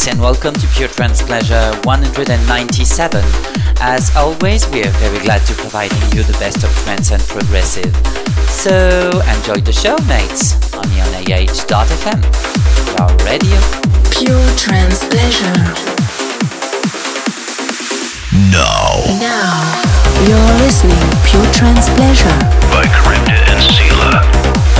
mates, and welcome to Pure Trance Pleasure 197. As always, we are very glad to providing you the best of trance and progressive. So, enjoy the show, mates, on ionih.fm, our radio. Pure Trance Pleasure. Now. Now, you're listening Pure Trance Pleasure by Crypta and Sela.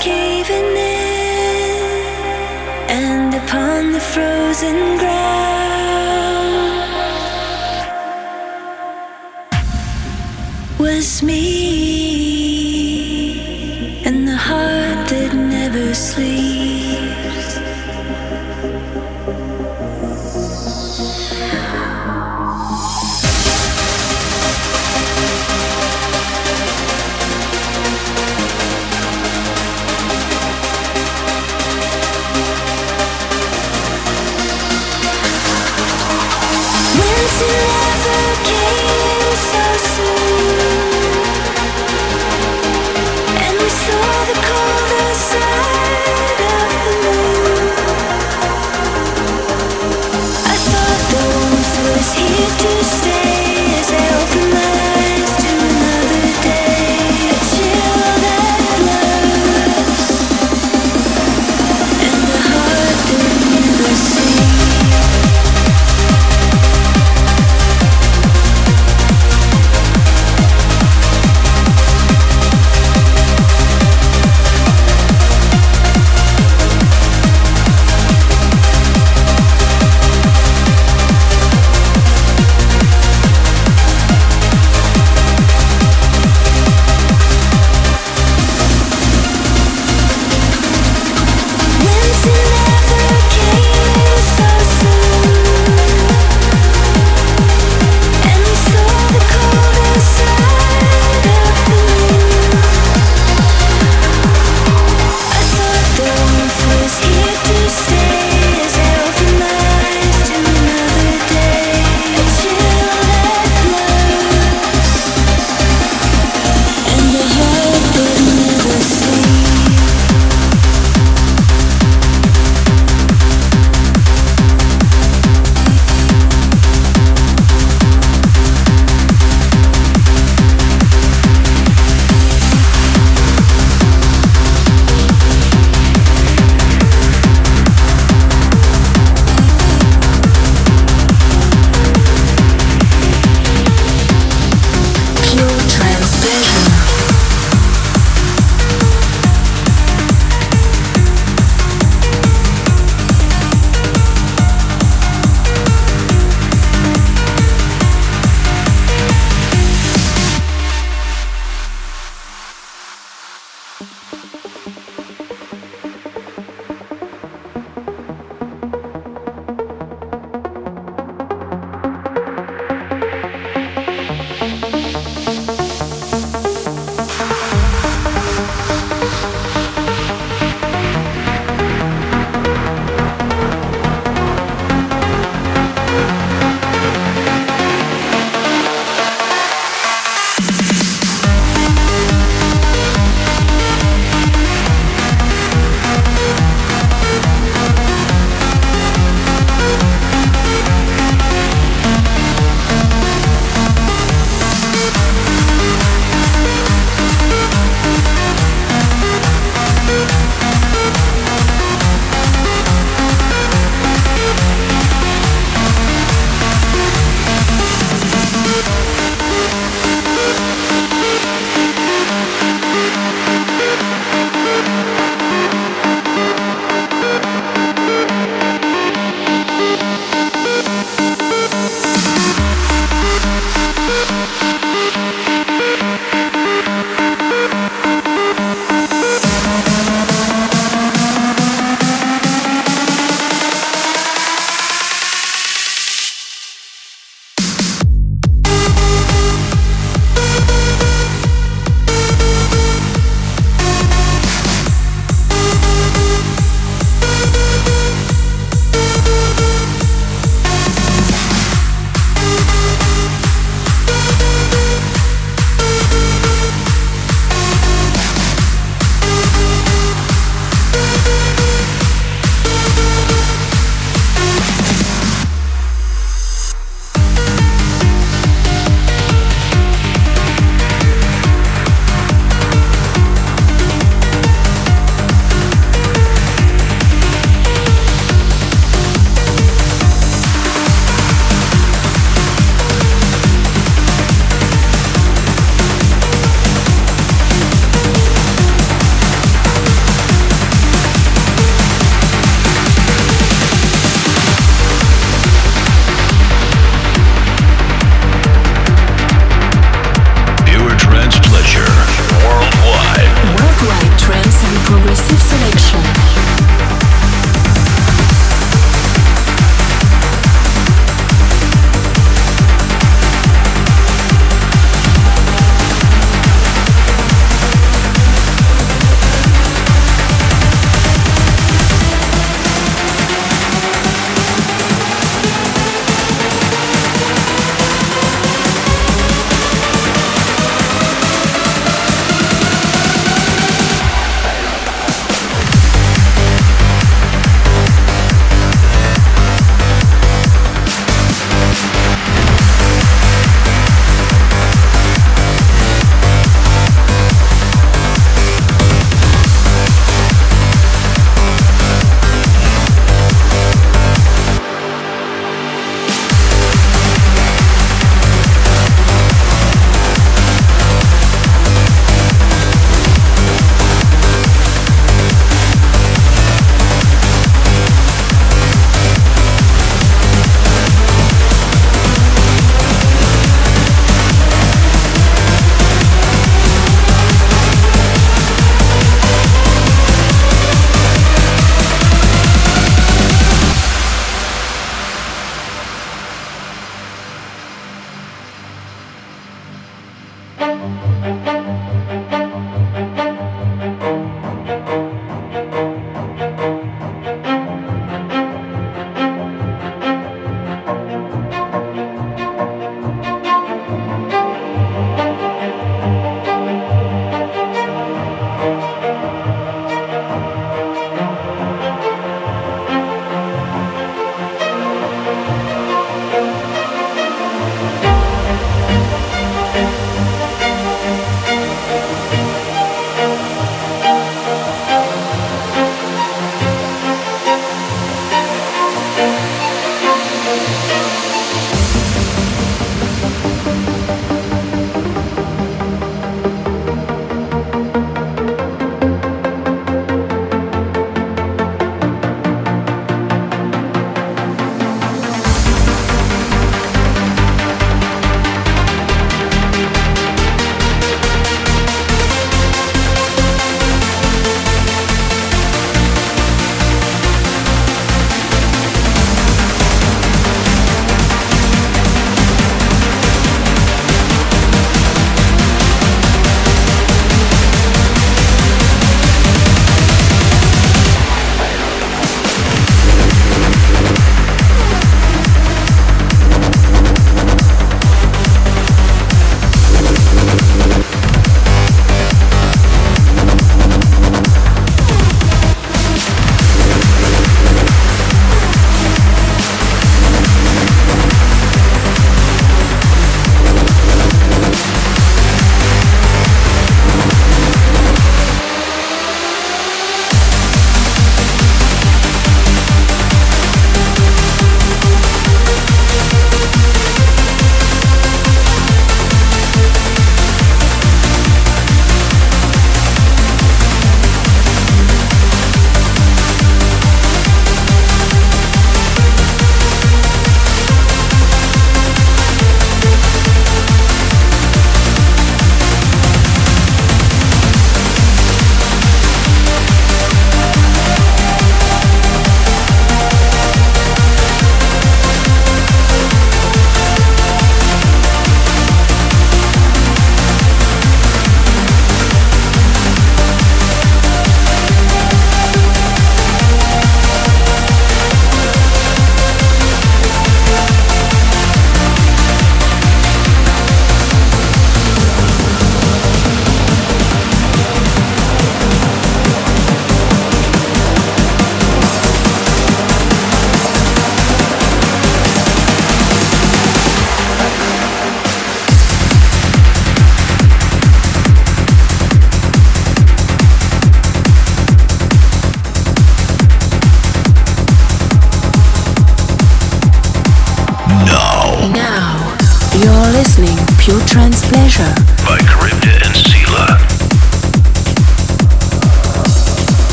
caving in, and upon the frozen ground was me.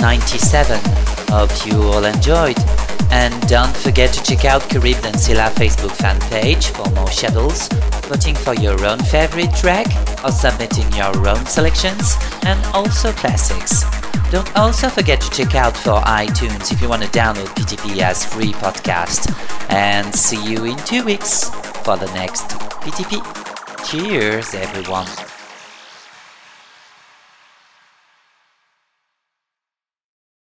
197. Hope you all enjoyed. And don't forget to check out Carib Dancila Facebook fan page for more schedules, voting for your own favorite track, or submitting your own selections, and also classics. Don't also forget to check out for iTunes if you want to download PTP as free podcast. And see you in two weeks for the next PTP. Cheers, everyone.